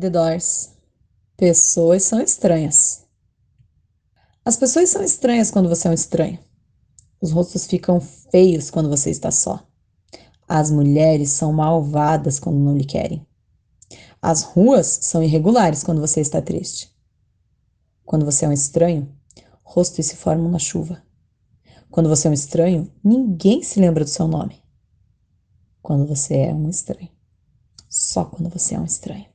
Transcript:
The Doors. Pessoas são estranhas. As pessoas são estranhas quando você é um estranho. Os rostos ficam feios quando você está só. As mulheres são malvadas quando não lhe querem. As ruas são irregulares quando você está triste. Quando você é um estranho, rostos se formam na chuva. Quando você é um estranho, ninguém se lembra do seu nome. Quando você é um estranho. Só quando você é um estranho.